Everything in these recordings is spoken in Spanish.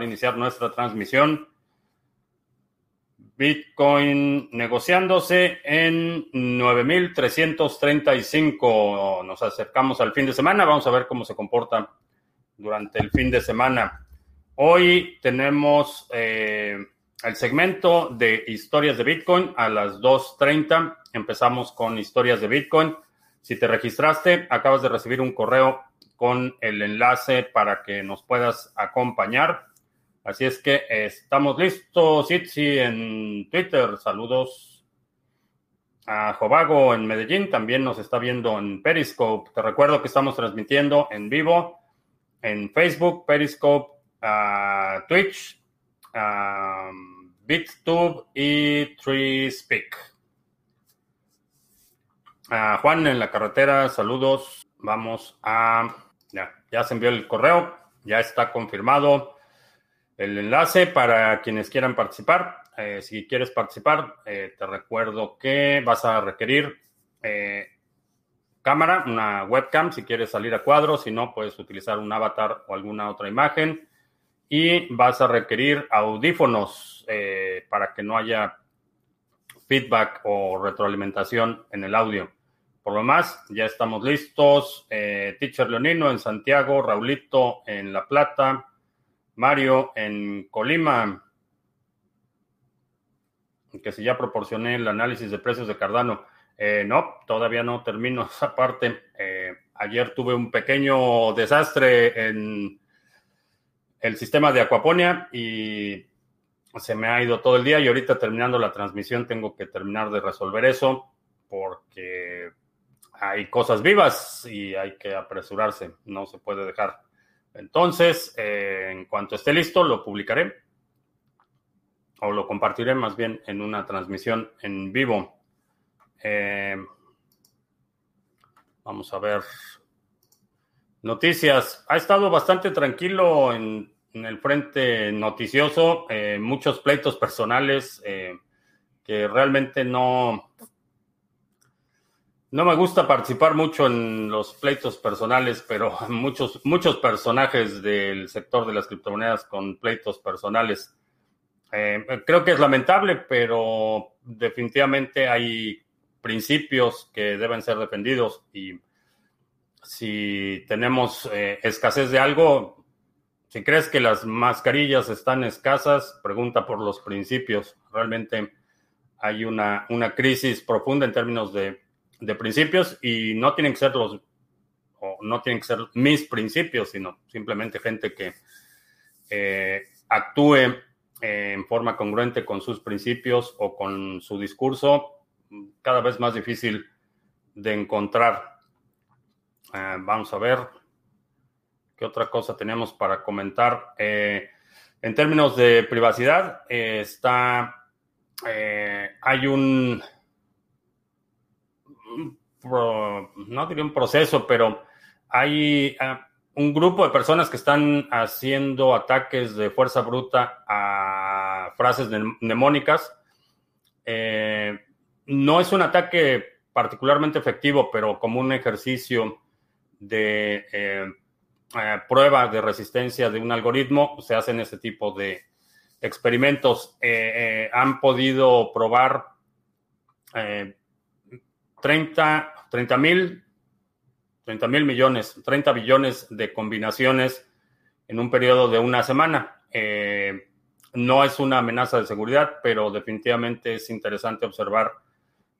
para iniciar nuestra transmisión. Bitcoin negociándose en 9.335. Nos acercamos al fin de semana. Vamos a ver cómo se comporta durante el fin de semana. Hoy tenemos eh, el segmento de historias de Bitcoin a las 2.30. Empezamos con historias de Bitcoin. Si te registraste, acabas de recibir un correo con el enlace para que nos puedas acompañar. Así es que estamos listos, Itzi en Twitter. Saludos a Jovago en Medellín. También nos está viendo en Periscope. Te recuerdo que estamos transmitiendo en vivo en Facebook, Periscope, Twitch, BitTube y TreeSpeak. Juan en la carretera, saludos. Vamos a ya, ya se envió el correo, ya está confirmado el enlace para quienes quieran participar. Eh, si quieres participar, eh, te recuerdo que vas a requerir eh, cámara, una webcam, si quieres salir a cuadro, si no, puedes utilizar un avatar o alguna otra imagen. Y vas a requerir audífonos para que no haya feedback o retroalimentación en el audio. Por lo más, ya estamos listos. Teacher Leonino en Santiago, Raulito en La Plata, Mario en Colima. Que si ya proporcioné el análisis de precios de Cardano. Eh, no, todavía no termino esa parte. Eh, ayer tuve un pequeño desastre en el sistema de Aquaponia y se me ha ido todo el día y ahorita terminando la transmisión tengo que terminar de resolver eso porque hay cosas vivas y hay que apresurarse, no se puede dejar. Entonces, eh, en cuanto esté listo, lo publicaré o lo compartiré más bien en una transmisión en vivo. Eh, vamos a ver. Noticias. Ha estado bastante tranquilo en, el frente noticioso. Eh, muchos pleitos personales que realmente no, no me gusta participar mucho en los pleitos personales, pero muchos, muchos personajes del sector de las criptomonedas con pleitos personales. Eh, creo que es lamentable, pero definitivamente hay principios que deben ser defendidos y si tenemos eh, escasez de algo, si crees que las mascarillas están escasas, pregunta por los principios. Realmente hay una, una crisis profunda en términos de de principios y no tienen que ser los, o no tienen que ser mis principios, sino simplemente gente que eh, actúe eh, en forma congruente con sus principios o con su discurso, cada vez más difícil de encontrar. Eh, vamos a ver qué otra cosa tenemos para comentar. en términos de privacidad, está, hay un no diría un proceso, pero hay ah, un grupo de personas que están haciendo ataques de fuerza bruta a frases mnemónicas. Eh, no es un ataque particularmente efectivo, pero como un ejercicio de eh, eh, prueba de resistencia de un algoritmo, se hacen ese tipo de experimentos. han podido probar 30 mil 30 mil millones, 30 billones de combinaciones en un periodo de una semana. Eh, no es una amenaza de seguridad, pero definitivamente es interesante observar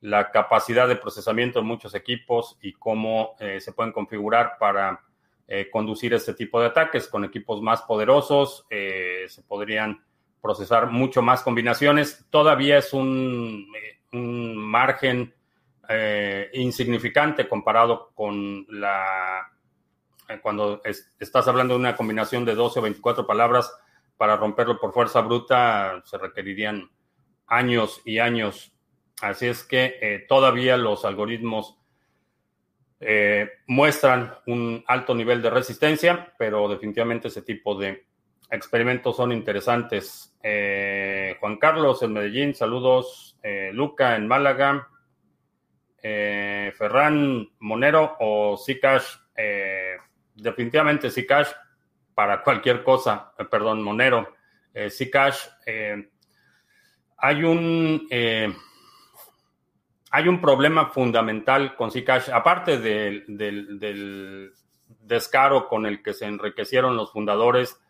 la capacidad de procesamiento de muchos equipos y cómo eh, se pueden configurar para eh, conducir este tipo de ataques. Con equipos más poderosos se podrían procesar mucho más combinaciones. Todavía es un, un margen eh, insignificante comparado con la eh, cuando estás hablando de una combinación de 12 o 24 palabras para romperlo por fuerza bruta se requerirían años y años. Así es que eh, todavía los algoritmos muestran un alto nivel de resistencia, pero definitivamente ese tipo de experimentos son interesantes. Juan Carlos en Medellín, saludos. Luca en Málaga, eh, Ferran Monero o Zcash. Eh, definitivamente Zcash para cualquier cosa, perdón, Monero, Zcash, hay un hay un problema fundamental con Zcash, aparte del, descaro con el que se enriquecieron los fundadores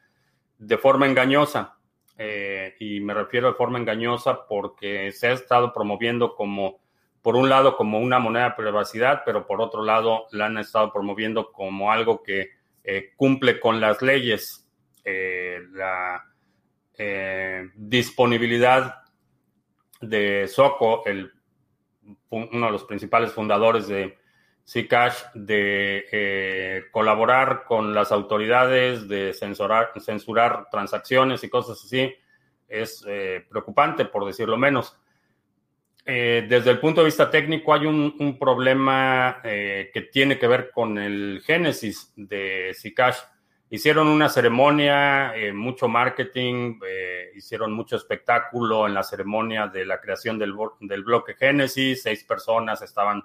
de forma engañosa. Eh, y me refiero de forma engañosa porque se ha estado promoviendo como, por un lado, como una moneda de privacidad, pero por otro lado, la han estado promoviendo como algo que eh, cumple con las leyes. Eh, la disponibilidad de Soco, el uno de los principales fundadores de Zcash, de eh, colaborar con las autoridades, de censurar, censurar transacciones y cosas así, es eh, preocupante, por decirlo menos. Eh, desde el punto de vista técnico hay un, problema que tiene que ver con el génesis de Zcash Hicieron una ceremonia, eh, mucho marketing, eh, hicieron mucho espectáculo en la ceremonia de la creación del, del bloque Génesis. Seis personas estaban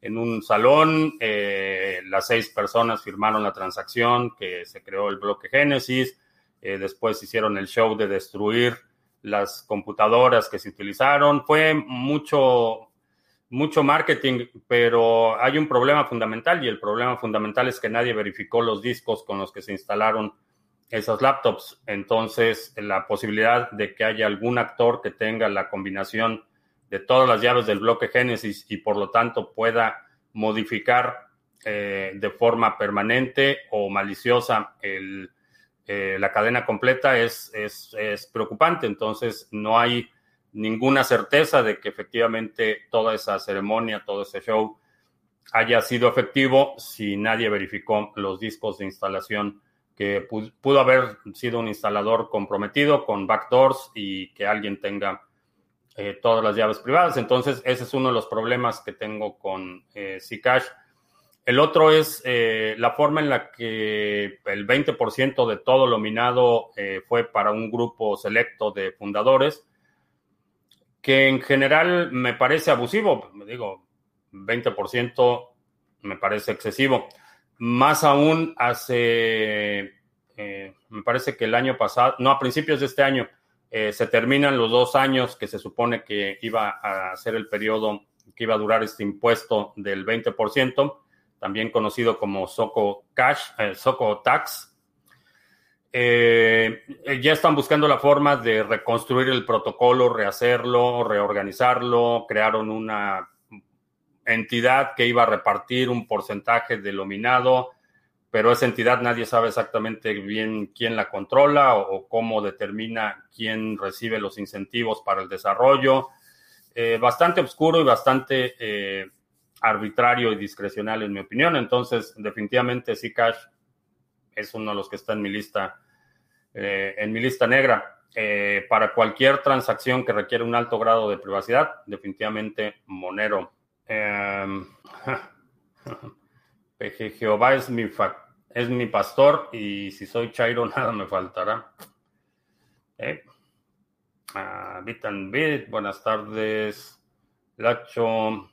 en un salón, eh, las seis personas firmaron la transacción que se creó el bloque Génesis. después hicieron el show de destruir las computadoras que se utilizaron. Fue mucho, mucho marketing, pero hay un problema fundamental y el problema fundamental es que nadie verificó los discos con los que se instalaron esos laptops. Entonces, la posibilidad de que haya algún actor que tenga la combinación de todas las llaves del bloque Génesis y por lo tanto pueda modificar eh, de forma permanente o maliciosa el, eh, la cadena completa es, es, es preocupante. Entonces, no hay ninguna certeza de que efectivamente toda esa ceremonia, todo ese show haya sido efectivo si nadie verificó los discos de instalación que pudo haber sido un instalador comprometido con backdoors y que alguien tenga eh, todas las llaves privadas. Entonces, ese es uno de los problemas que tengo con eh, Zcash. El otro es eh, la forma en la que el 20% de todo lo minado eh, fue para un grupo selecto de fundadores que en general me parece abusivo, digo, 20% me parece excesivo. Más aún hace, eh, me parece que el año pasado, no, a principios de este año, se terminan los dos años que se supone que iba a ser el periodo que iba a durar este impuesto del 20%, también conocido como SOCO Cash, eh, SOCO Tax, eh, ya están buscando la forma de reconstruir el protocolo, rehacerlo, reorganizarlo. Crearon una entidad que iba a repartir un porcentaje de lo minado, pero esa entidad nadie sabe exactamente bien quién la controla o, cómo determina quién recibe los incentivos para el desarrollo. Eh, bastante oscuro y bastante eh, arbitrario y discrecional en mi opinión. Entonces, definitivamente Zcash es uno de los que está en mi lista eh, en mi lista negra. Eh, para cualquier transacción que requiere un alto grado de privacidad, definitivamente Monero. Eh, Jehová es mi, es mi pastor y si soy Chairo nada me faltará. Eh, Bit and Bit, buenas tardes. Lacho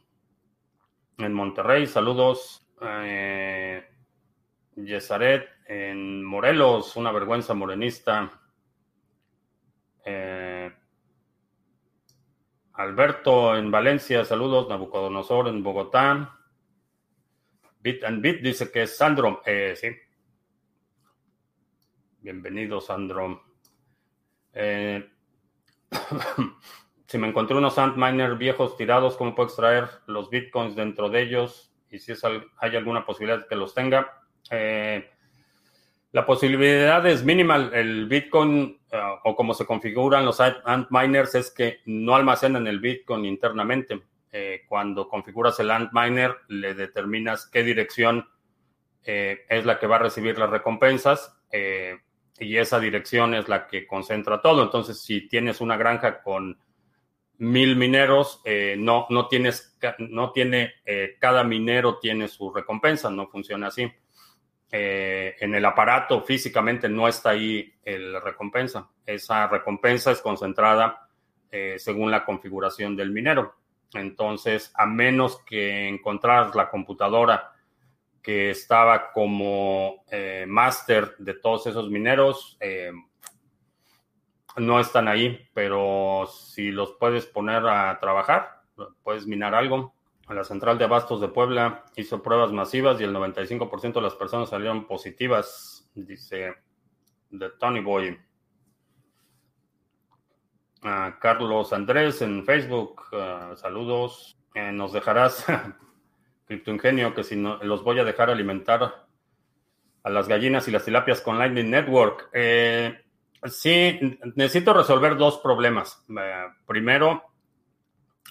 en Monterrey, saludos. Eh, Yesaret en Morelos, una vergüenza morenista. Eh, Alberto en Valencia, saludos. Nabucodonosor en Bogotá. Bit and Bit dice que es Sandro. Eh, sí. Bienvenido, Sandro. Eh, si me encontré unos Antminer viejos tirados, ¿cómo puedo extraer los bitcoins dentro de ellos? Y si hay alguna posibilidad de que los tenga. Eh, la posibilidad es mínima. El Bitcoin eh, o como se configuran los Antminers es que no almacenan el Bitcoin internamente. Eh, cuando configuras el Antminer, le determinas qué dirección es la que va a recibir las recompensas y esa dirección es la que concentra todo. Entonces, si tienes una granja con mil mineros, no, no tienes, no tiene, cada minero tiene su recompensa, no funciona así. Eh, en el aparato físicamente no está ahí la recompensa. Esa recompensa es concentrada eh, según la configuración del minero. Entonces, a menos que encontraras la computadora que estaba como eh, máster de todos esos mineros, eh, no están ahí, pero si los puedes poner a trabajar, puedes minar algo. La central de abastos de Puebla hizo pruebas masivas y el 95% de las personas salieron positivas, dice de Tony Boy. Carlos Andrés en Facebook, ah, saludos. Eh, nos dejarás, Criptoingenio, que si no, los voy a dejar alimentar a las gallinas y las tilapias con Lightning Network. Eh, sí, necesito resolver dos problemas. Eh, primero,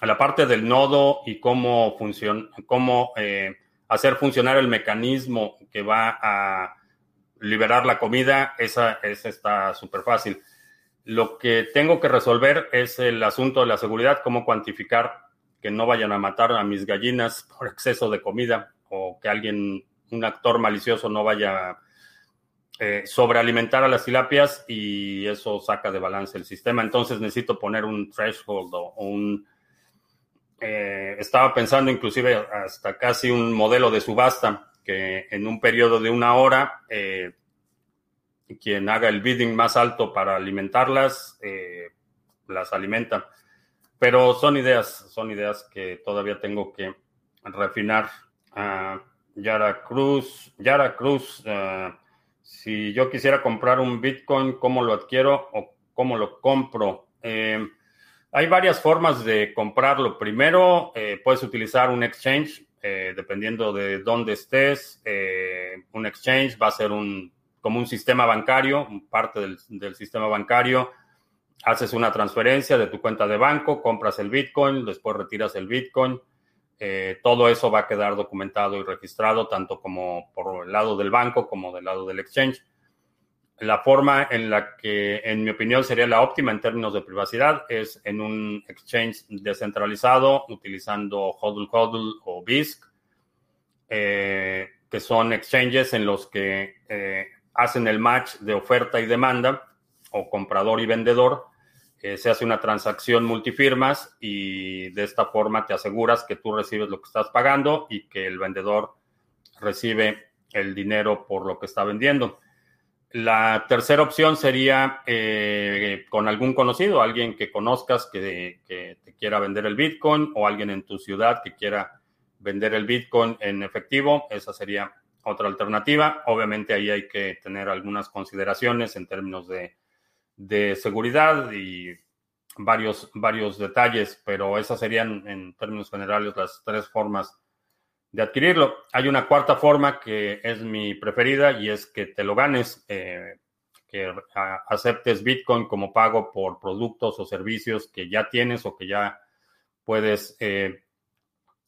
la parte del nodo y cómo cómo hacer funcionar el mecanismo que va a liberar la comida, esa, esa está súper fácil. Lo que tengo que resolver es el asunto de la seguridad, cómo cuantificar que no vayan a matar a mis gallinas por exceso de comida o que alguien, un actor malicioso no vaya a eh, sobrealimentar a las tilapias y eso saca de balance el sistema. Entonces necesito poner un threshold o un... Eh, estaba pensando inclusive hasta casi un modelo de subasta que en un periodo de una hora eh, quien haga el bidding más alto para alimentarlas, eh, las alimenta. Pero son ideas, son ideas que todavía tengo que refinar. Uh, Yara Cruz, Yara Cruz, ah, si yo quisiera comprar un Bitcoin, ¿cómo lo adquiero o cómo lo compro? Eh, hay varias formas de comprarlo. Primero, eh, puedes utilizar un exchange, dependiendo de dónde estés. un exchange va a ser un como un sistema bancario, parte del, sistema bancario. Haces una transferencia de tu cuenta de banco, compras el Bitcoin, después retiras el Bitcoin. Eh, todo eso va a quedar documentado y registrado tanto como por el lado del banco como del lado del exchange. La forma en la que, en mi opinión, sería la óptima en términos de privacidad es en un exchange descentralizado utilizando HODL HODL o BISC, eh, que son exchanges en los que eh, hacen el match de oferta y demanda o comprador y vendedor. Eh, se hace una transacción multifirmas y de esta forma te aseguras que tú recibes lo que estás pagando y que el vendedor recibe el dinero por lo que está vendiendo. La tercera opción sería eh, con algún conocido, alguien que conozcas que, que, te quiera vender el Bitcoin o alguien en tu ciudad que quiera vender el Bitcoin en efectivo. Esa sería otra alternativa. Obviamente ahí hay que tener algunas consideraciones en términos de, seguridad y varios, varios detalles, pero esas serían en términos generales las tres formas de adquirirlo. Hay una cuarta forma que es mi preferida y es que te lo ganes, eh, que aceptes Bitcoin como pago por productos o servicios que ya tienes o que ya puedes eh,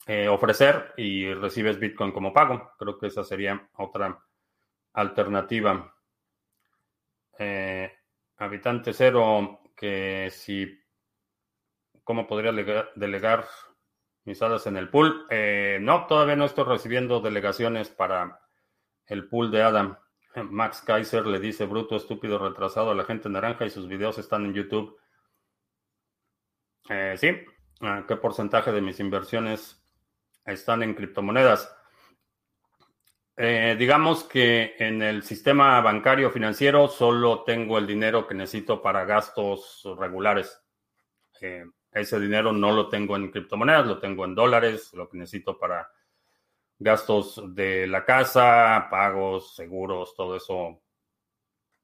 eh, ofrecer y recibes Bitcoin como pago. Creo que esa sería otra alternativa. Habitante cero, que si, ¿cómo podría delegar, mis hadas en el pool? Eh, no, todavía no estoy recibiendo delegaciones para el pool de Adam. Max Kaiser le dice bruto, estúpido, retrasado a la gente naranja y sus videos están en YouTube. sí, ah, ¿qué porcentaje de mis inversiones están en criptomonedas. Eh, digamos que en el sistema bancario financiero solo tengo el dinero que necesito para gastos regulares. Eh, ese dinero no lo tengo en criptomonedas, lo tengo en dólares, lo que necesito para gastos de la casa, pagos, seguros, todo eso.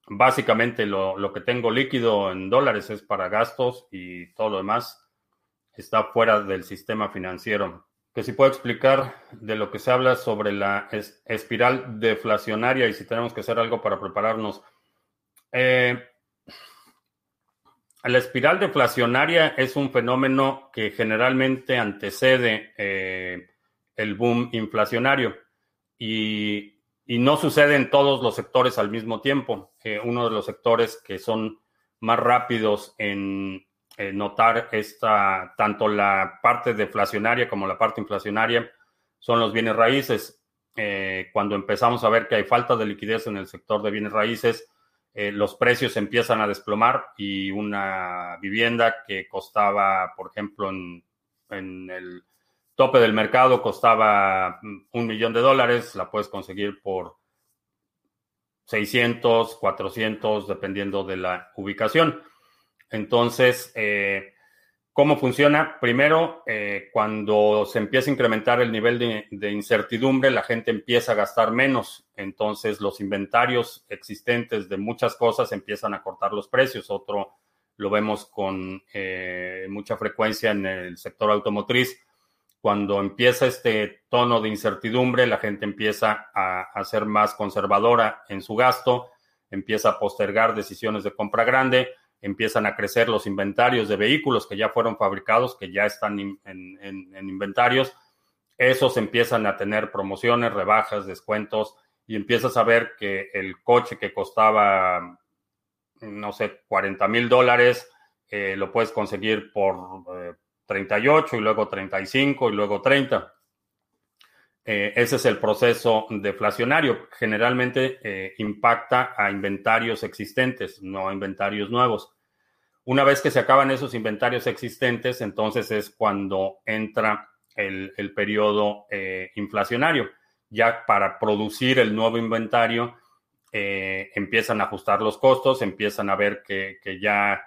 Básicamente lo, lo que tengo líquido en dólares es para gastos y todo lo demás está fuera del sistema financiero que si puedo explicar de lo que se habla sobre la espiral deflacionaria y si tenemos que hacer algo para prepararnos. Eh, la espiral deflacionaria es un fenómeno que generalmente antecede eh, el boom inflacionario y, no sucede en todos los sectores al mismo tiempo. Eh, uno de los sectores que son más rápidos en eh, notar esta, tanto la parte deflacionaria como la parte inflacionaria son los bienes raíces. Eh, cuando empezamos a ver que hay falta de liquidez en el sector de bienes raíces, eh, los precios empiezan a desplomar y una vivienda que costaba, por ejemplo, en, en el tope del mercado costaba un millón de dólares, la puedes conseguir por 600, 400, dependiendo de la ubicación. Entonces, eh, ¿cómo funciona? Primero, eh, cuando se empieza a incrementar el nivel de, incertidumbre, la gente empieza a gastar menos. Entonces, los inventarios existentes de muchas cosas empiezan a cortar los precios. Otro lo vemos con eh, mucha frecuencia en el sector automotriz. Cuando empieza este tono de incertidumbre, la gente empieza a, a ser más conservadora en su gasto, empieza a postergar decisiones de compra grande empiezan a crecer los inventarios de vehículos que ya fueron fabricados, que ya están en, inventarios. Esos empiezan a tener promociones, rebajas, descuentos y empiezas a ver que el coche que costaba, no sé, 40 mil dólares, eh, lo puedes conseguir por 38 eh, y luego 35 y luego 30. Eh, ese es el proceso deflacionario. Generalmente eh, impacta a inventarios existentes, no a inventarios nuevos. Una vez que se acaban esos inventarios existentes, entonces es cuando entra el, periodo eh, inflacionario. Ya para producir el nuevo inventario, empiezan a ajustar los costos, empiezan a ver que, ya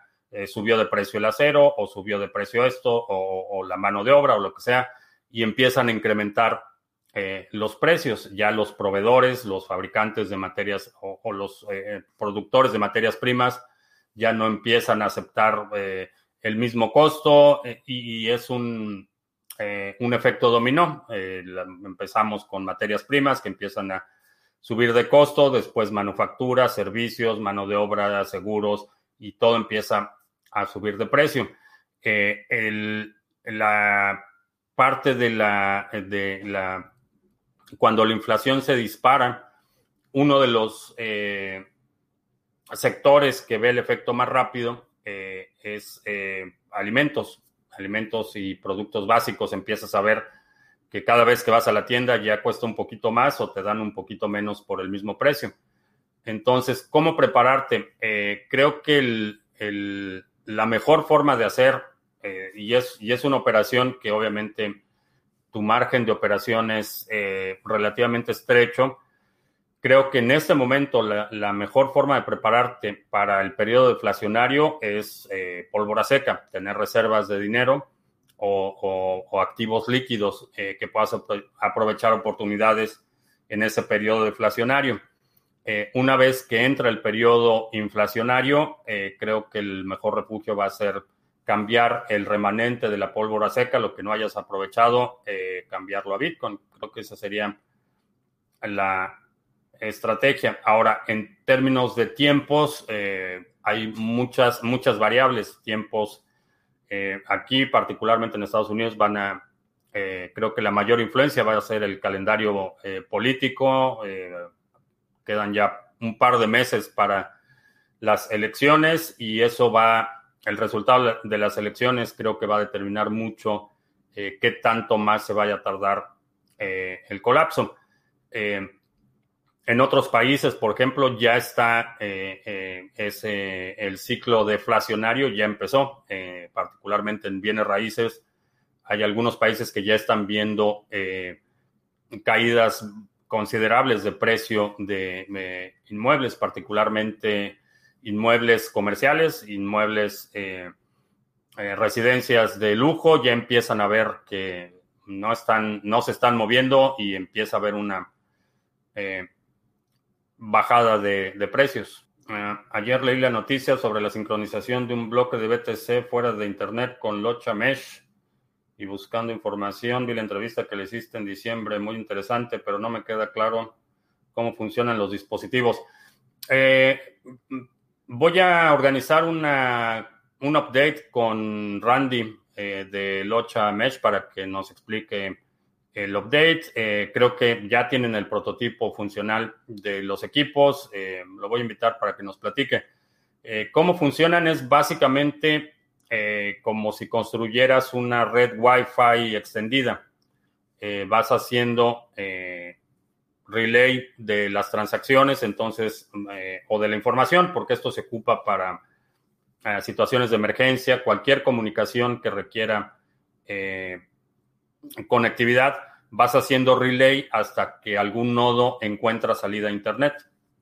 subió de precio el acero o subió de precio esto o la mano de obra o lo que sea, y empiezan a incrementar eh, los precios. Ya los proveedores, los fabricantes de materias o, los eh, productores de materias primas ya no empiezan a aceptar eh, el mismo costo y, es un, un efecto dominó. empezamos con materias primas que empiezan a subir de costo, después manufactura, servicios, mano de obra, seguros y todo empieza a subir de precio. La parte de la cuando la inflación se dispara, uno de los eh, sectores que ve el efecto más rápido eh, es eh, alimentos, alimentos y productos básicos. Empiezas a ver que cada vez que vas a la tienda ya cuesta un poquito más o te dan un poquito menos por el mismo precio. Entonces, ¿cómo prepararte? creo que la mejor forma de hacer, y, es, y es una operación que obviamente tu margen de operación es eh, relativamente estrecho. Creo que en este momento la, mejor forma de prepararte para el periodo deflacionario es eh, pólvora seca, tener reservas de dinero o, activos líquidos eh, que puedas aprovechar oportunidades en ese periodo deflacionario. una vez que entra el periodo inflacionario, creo que el mejor refugio va a ser cambiar el remanente de la pólvora seca, lo que no hayas aprovechado, eh, cambiarlo a Bitcoin. Creo que esa sería la estrategia. Ahora, en términos de tiempos, eh, hay muchas, muchas variables. Tiempos eh, aquí, particularmente en Estados Unidos, van a, creo que la mayor influencia va a ser el calendario político. quedan ya un par de meses para las elecciones y eso va el resultado de las elecciones creo que va a determinar mucho eh, qué tanto más se vaya a tardar eh, el colapso. Eh, en otros países, por ejemplo, ya está ese, el ciclo deflacionario, ya empezó, particularmente en bienes raíces. Hay algunos países que ya están viendo caídas considerables de precio de inmuebles, particularmente inmuebles comerciales, inmuebles, eh, eh, residencias de lujo, ya empiezan a ver que no, están, no se están moviendo y empieza a haber una eh, bajada de, precios. ayer leí la noticia sobre la sincronización de un bloque de BTC fuera de Internet con Locha Mesh y buscando información. Vi la entrevista que le hiciste en diciembre, muy interesante, pero no me queda claro cómo funcionan los dispositivos. Voy a organizar una, un update con Randy eh, de Locha Mesh para que nos explique el update. Eh, creo que ya tienen el prototipo funcional de los equipos. Eh, lo voy a invitar para que nos platique. cómo funcionan es básicamente como si construyeras una red Wi-Fi extendida. vas haciendo relay de las transacciones, entonces, eh, o de la información, porque esto se ocupa para eh, situaciones de emergencia, cualquier comunicación que requiera eh, conectividad, vas haciendo relay hasta que algún nodo encuentra salida a Internet.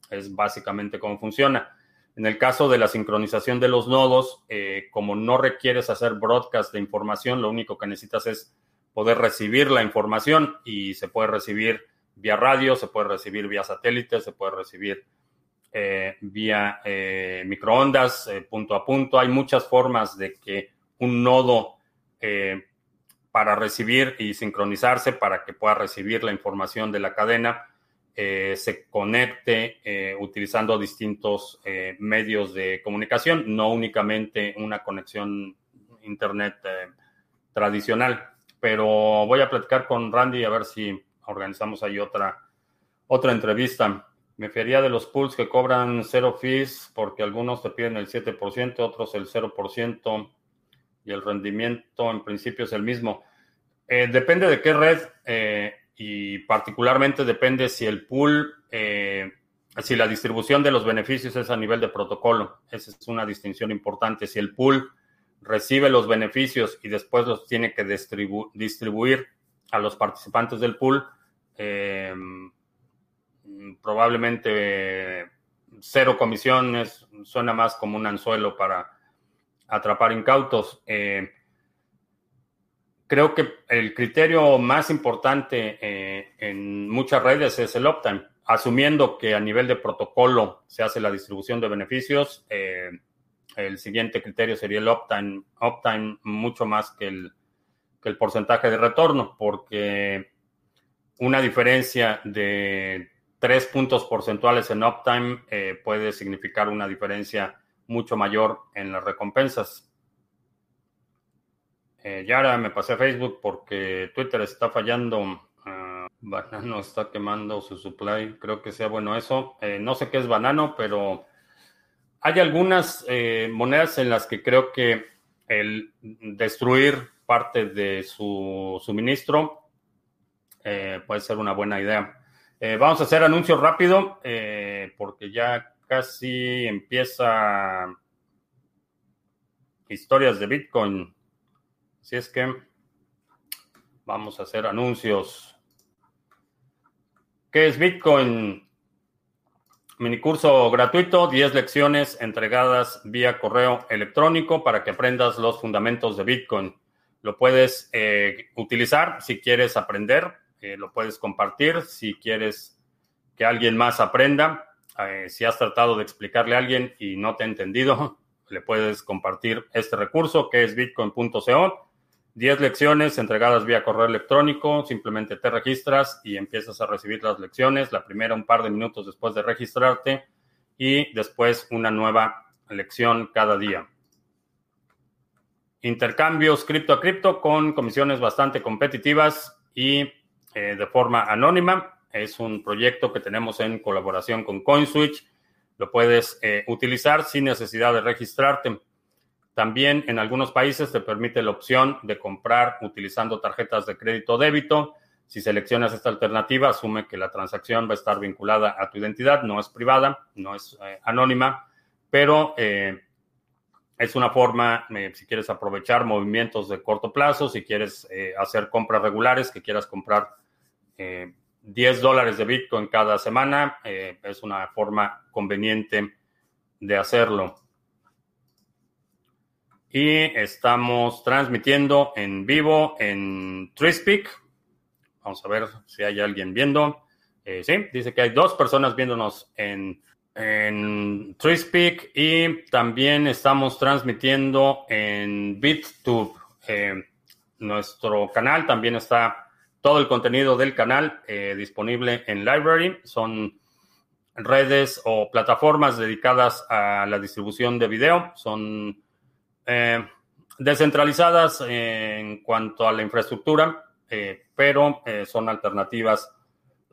Es básicamente cómo funciona. En el caso de la sincronización de los nodos, como no requieres hacer broadcast de información, lo único que necesitas es poder recibir la información y se puede recibir vía radio, se puede recibir vía satélite, se puede recibir eh, vía eh, microondas, punto a punto. Hay muchas formas de que un nodo para recibir y sincronizarse para que pueda recibir la información de la cadena eh, se conecte eh, utilizando distintos eh, medios de comunicación, no únicamente una conexión internet tradicional. Pero voy a platicar con Randy a ver si organizamos ahí otra, otra entrevista. Me fería de los pools que cobran cero fees porque algunos te piden el 7%, otros el 0% y el rendimiento en principio es el mismo. depende de qué red y particularmente depende si el pool, eh, si la distribución de los beneficios es a nivel de protocolo. Esa es una distinción importante. Si el pool recibe los beneficios y después los tiene que distribuir a los participantes del pool, eh, probablemente cero comisiones suena más como un anzuelo para atrapar incautos. Eh, creo que el criterio más importante eh, en muchas redes es el uptime. Asumiendo que a nivel de protocolo se hace la distribución de beneficios, el siguiente criterio sería el uptime, uptime mucho más que el, que el porcentaje de retorno, porque una diferencia de tres puntos porcentuales en uptime eh, puede significar una diferencia mucho mayor en las recompensas. Eh, Yara, me pasé a Facebook porque Twitter está fallando. Ah, banano está quemando su supply. Creo que sea bueno eso. Eh, no sé qué es Banano, pero hay algunas eh, monedas en las que creo que el destruir parte de su suministro puede ser una buena idea. vamos a hacer anuncios rápido porque ya casi empieza historias de Bitcoin. Así es que vamos a hacer anuncios. ¿Qué es Bitcoin? Minicurso gratuito, 10 lecciones entregadas vía correo electrónico para que aprendas los fundamentos de Bitcoin. Lo puedes eh, utilizar si quieres aprender, eh, lo puedes compartir si quieres que alguien más aprenda. Eh, si has tratado de explicarle a alguien y no te ha entendido, le puedes compartir este recurso que es bitcoin.co 10 lecciones entregadas vía correo electrónico, simplemente te registras y empiezas a recibir las lecciones, la primera un par de minutos después de registrarte y después una nueva lección cada día. Intercambios cripto a cripto con comisiones bastante competitivas y eh, de forma anónima. Es un proyecto que tenemos en colaboración con CoinSwitch. Lo puedes eh, utilizar sin necesidad de registrarte. También en algunos países te permite la opción de comprar utilizando tarjetas de crédito o débito. Si seleccionas esta alternativa, asume que la transacción va a estar vinculada a tu identidad, no es privada, no es eh, anónima, pero eh, es una forma, eh, si quieres aprovechar movimientos de corto plazo, si quieres hacer compras regulares, que quieras comprar 10 dólares de Bitcoin cada semana, es una forma conveniente de hacerlo y estamos transmitiendo en vivo en Trispeak. Vamos a ver si hay alguien viendo. Eh, sí, dice que hay dos personas viéndonos en, en Trispeak y también estamos transmitiendo en BitTube. Eh, nuestro canal también está todo el contenido del canal eh, disponible en Library. Son redes o plataformas dedicadas a la distribución de video. Son eh, descentralizadas en cuanto a la infraestructura, pero son alternativas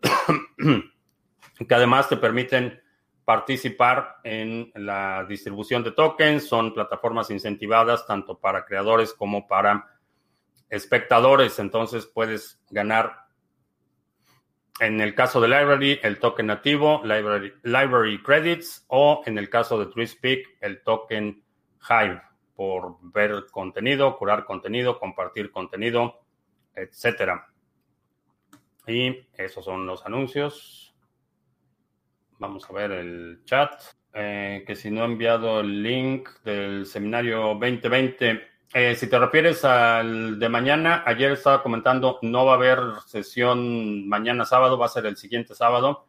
que además te permiten participar en la distribución de tokens, son plataformas incentivadas tanto para creadores como para espectadores, entonces puedes ganar en el caso de Library el token nativo, Library, library Credits, o en el caso de TreeSpeak el token Hive por ver contenido, curar contenido, compartir contenido etcétera. Y esos son los anuncios. Vamos a ver el chat. Eh, que si no he enviado el link del seminario 2020. Eh, si te refieres al de mañana, ayer estaba comentando, no va a haber sesión mañana sábado, va a ser el siguiente sábado.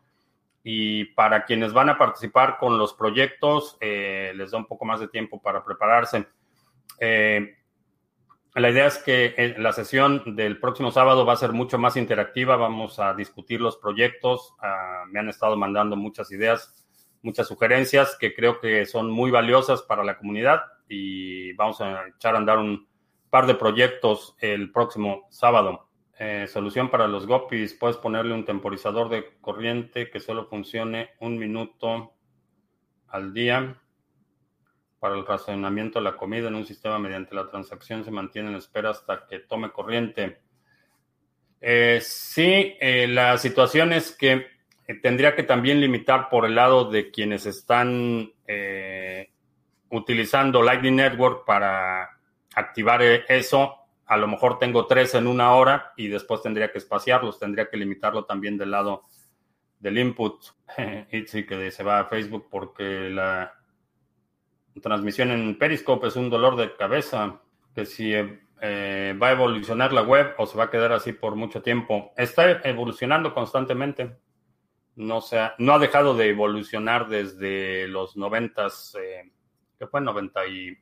Y para quienes van a participar con los proyectos, eh, les da un poco más de tiempo para prepararse. La idea es que la sesión del próximo sábado va a ser mucho más interactiva. Vamos a discutir los proyectos. Ah, me han estado mandando muchas ideas muchas sugerencias que creo que son muy valiosas para la comunidad y vamos a echar a andar un par de proyectos el próximo sábado. Eh, solución para los gopis, puedes ponerle un temporizador de corriente que solo funcione un minuto al día para el racionamiento de la comida en un sistema mediante la transacción se mantiene en espera hasta que tome corriente. Eh, sí, eh, la situación es que eh, tendría que también limitar por el lado de quienes están eh, utilizando Lightning Network para activar eso. A lo mejor tengo tres en una hora y después tendría que espaciarlos, tendría que limitarlo también del lado del input. Itzy que se va a Facebook porque la transmisión en Periscope es un dolor de cabeza. Que si va a evolucionar la web o se va a quedar así por mucho tiempo. Está evolucionando constantemente no, sea, no ha dejado de evolucionar desde los 90, eh, que fue 90 y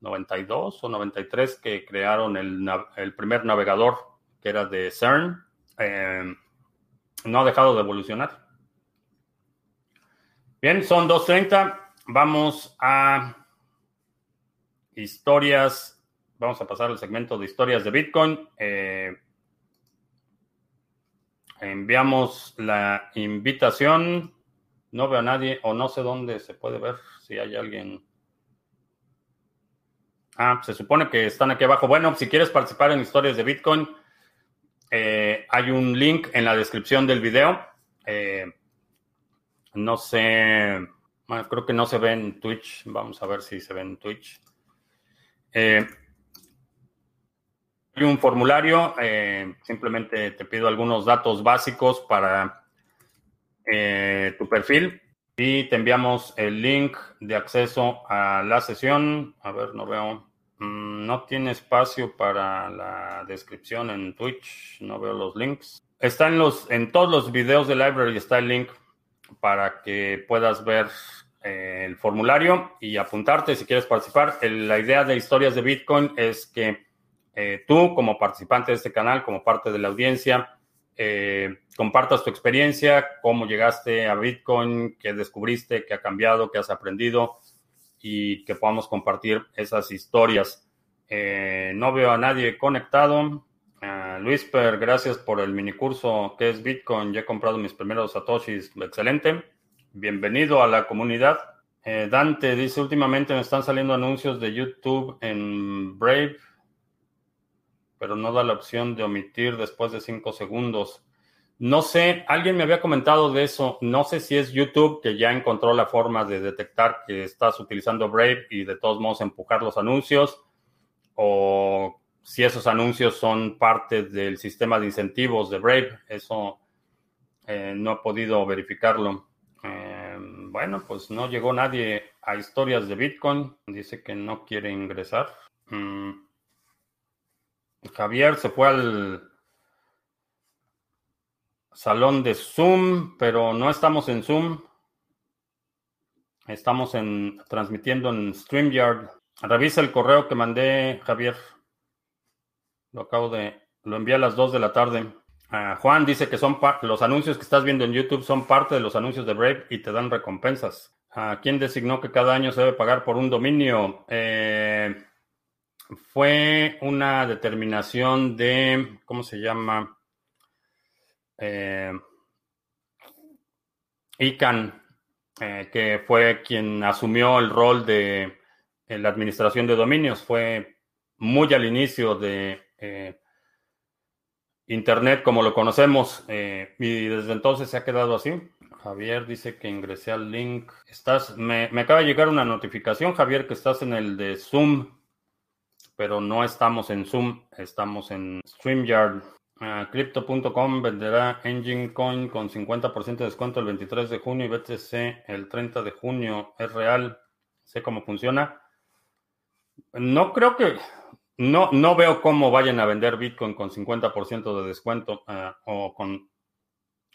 92 o 93 que crearon el, primer navegador que era de CERN. Eh, no ha dejado de evolucionar. Bien, son 2.30. Vamos a historias. Vamos a pasar al segmento de historias de Bitcoin. Eh, Enviamos la invitación. No veo a nadie o no sé dónde se puede ver si hay alguien. Ah, se supone que están aquí abajo. Bueno, si quieres participar en historias de Bitcoin, eh, hay un link en la descripción del video. Eh, no sé, creo que no se ve en Twitch. Vamos a ver si se ve en Twitch. Eh, un formulario, eh, simplemente te pido algunos datos básicos para eh, tu perfil y te enviamos el link de acceso a la sesión. A ver, no veo. Mm, no tiene espacio para la descripción en Twitch, no veo los links. Está en, los, en todos los videos de Library, está el link para que puedas ver el formulario y apuntarte si quieres participar. la idea de historias de Bitcoin es que eh, tú como participante de este canal, como parte de la audiencia, eh, compartas tu experiencia, cómo llegaste a Bitcoin, qué descubriste, qué ha cambiado, qué has aprendido y que podamos compartir esas historias. Eh, no veo a nadie conectado. Luis Per, gracias por el mini curso que es Bitcoin. Ya he comprado mis primeros satoshis. Excelente. Bienvenido a la comunidad. Dante dice, últimamente me están saliendo anuncios de YouTube en Brave pero no da la opción de omitir después de cinco segundos. No sé, alguien me había comentado de eso. No sé si es YouTube que ya encontró la forma de detectar que estás utilizando Brave y de todos modos empujar los anuncios, o si esos anuncios son parte del sistema de incentivos de Brave. Eso eh, no he podido verificarlo. Bueno, pues no llegó nadie a historias de Bitcoin. Dice que no quiere ingresar. Mm. Javier se fue al salón de Zoom, pero no estamos en Zoom. Estamos en, transmitiendo en StreamYard. Revisa el correo que mandé, Javier. Lo acabo de, lo envié a las 2 de la tarde. Juan dice que son los anuncios que estás viendo en YouTube son parte de los anuncios de Brave y te dan recompensas. ¿Quién designó que cada año se debe pagar por un dominio? Eh, fue una determinación de, ¿cómo se llama? Eh, ICANN, eh, que fue quien asumió el rol de la administración de dominios. Fue muy al inicio de Internet como lo conocemos y desde entonces se ha quedado así. Javier dice que ingresé al link. Estás, me, acaba de llegar una notificación, Javier, que estás en el de Zoom pero no estamos en Zoom, estamos en StreamYard. Uh, Crypto.com venderá Engine Coin con 50% de descuento el 23 de junio y BTC el 30 de junio. ¿Es real? ¿Sé cómo funciona? No creo que, no, no veo cómo vayan a vender Bitcoin con 50% de descuento uh, o con,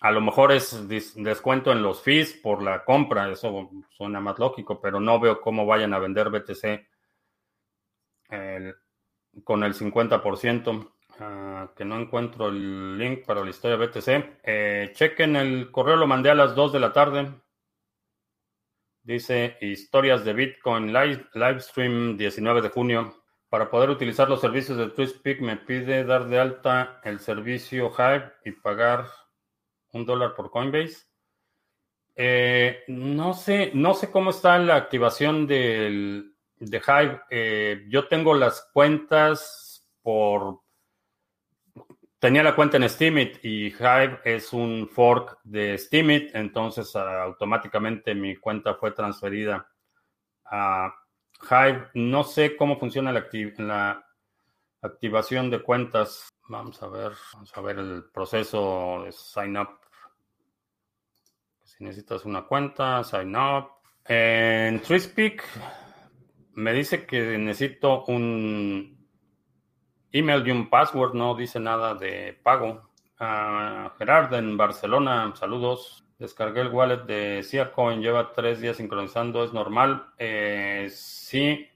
a lo mejor es descuento en los fees por la compra, eso suena más lógico, pero no veo cómo vayan a vender BTC con el 50%. Ah, que no encuentro el link para la historia BTC. Eh, chequen el correo, lo mandé a las 2 de la tarde. Dice historias de Bitcoin live, Livestream 19 de junio. Para poder utilizar los servicios de TwistPeak me pide dar de alta el servicio Hive y pagar un dólar por Coinbase. Eh, no sé, no sé cómo está la activación del, de Hive. Eh, yo tengo las cuentas por. Tenía la cuenta en Steemit y Hive es un fork de Steemit, entonces automáticamente mi cuenta fue transferida a Hive. No sé cómo funciona la, activación de cuentas. Vamos a ver, vamos a ver el proceso de sign up. Si necesitas una cuenta, sign up. En TreeSpeak me dice que necesito un email y un password, no dice nada de pago. Uh, Gerard en Barcelona, saludos. Descargué el wallet de Siacoin, lleva tres días sincronizando, ¿es normal? Eh, sí.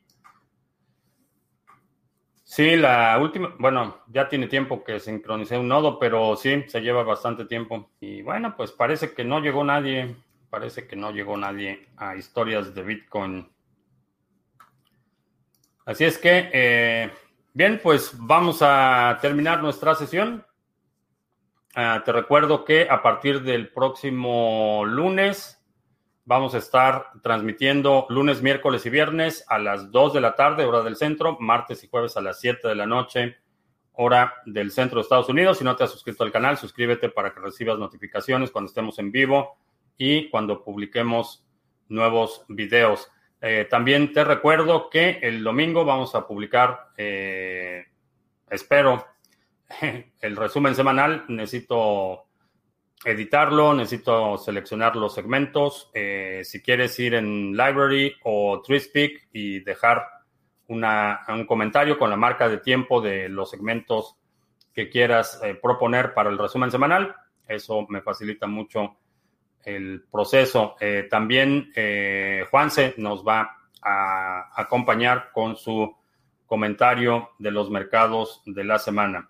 Sí, la última, bueno, ya tiene tiempo que sincronicé un nodo, pero sí, se lleva bastante tiempo. Y bueno, pues parece que no llegó nadie, parece que no llegó nadie a historias de Bitcoin Así es que, eh, bien, pues vamos a terminar nuestra sesión. Ah, te recuerdo que a partir del próximo lunes vamos a estar transmitiendo lunes, miércoles y viernes a las 2 de la tarde, hora del centro, martes y jueves a las 7 de la noche, hora del centro de Estados Unidos. Si no te has suscrito al canal, suscríbete para que recibas notificaciones cuando estemos en vivo y cuando publiquemos nuevos videos. Eh, también te recuerdo que el domingo vamos a publicar, eh, espero, el resumen semanal. Necesito editarlo, necesito seleccionar los segmentos. Eh, si quieres ir en Library o TreeSpeak y dejar una, un comentario con la marca de tiempo de los segmentos que quieras proponer para el resumen semanal, eso me facilita mucho el proceso. Eh, también eh, Juanse nos va a acompañar con su comentario de los mercados de la semana.